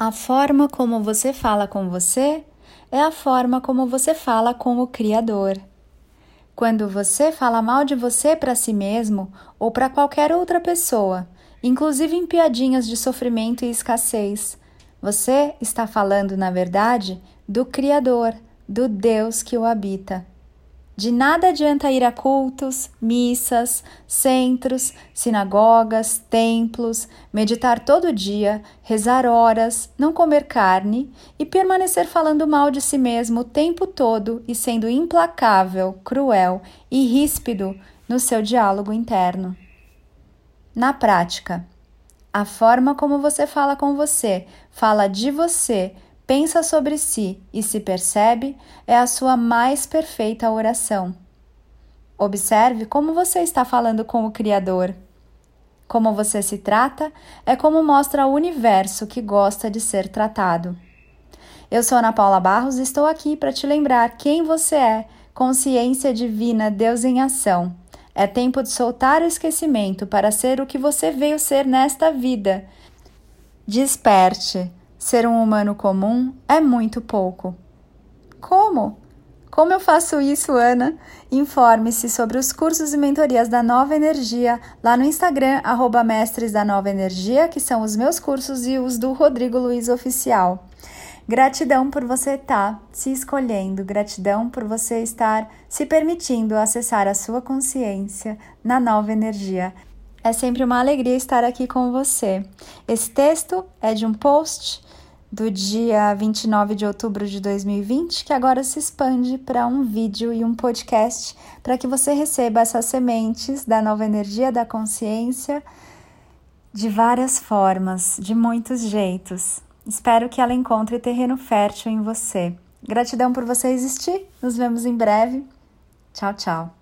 A forma como você fala com você é a forma como você fala com o Criador. Quando você fala mal de você para si mesmo ou para qualquer outra pessoa, inclusive em piadinhas de sofrimento e escassez, você está falando, na verdade, do Criador, do Deus que o habita. De nada adianta ir a cultos, missas, centros, sinagogas, templos, meditar todo dia, rezar horas, não comer carne e permanecer falando mal de si mesmo o tempo todo e sendo implacável, cruel e ríspido no seu diálogo interno. Na prática, a forma como você fala com você, fala de você, pensa sobre si e se percebe é a sua mais perfeita oração. Observe como você está falando com o Criador. Como você se trata é como mostra o universo que gosta de ser tratado. Eu sou Ana Paula Barros e estou aqui para te lembrar quem você é, consciência divina, Deus em ação. É tempo de soltar o esquecimento para ser o que você veio ser nesta vida. Desperte. Ser um humano comum é muito pouco. Como? Como eu faço isso, Ana? Informe-se sobre os cursos e mentorias da Nova Energia lá no Instagram, arroba Mestres da Nova Energia, que são os meus cursos e os do Rodrigo Luiz Oficial. Gratidão por você estar tá se escolhendo, gratidão por você estar se permitindo acessar a sua consciência na nova energia. É sempre uma alegria estar aqui com você. Esse texto é de um post do dia 29 de outubro de 2020, que agora se expande para um vídeo e um podcast para que você receba essas sementes da nova energia da consciência de várias formas, de muitos jeitos. Espero que ela encontre terreno fértil em você. Gratidão por você existir. Nos vemos em breve. Tchau, tchau.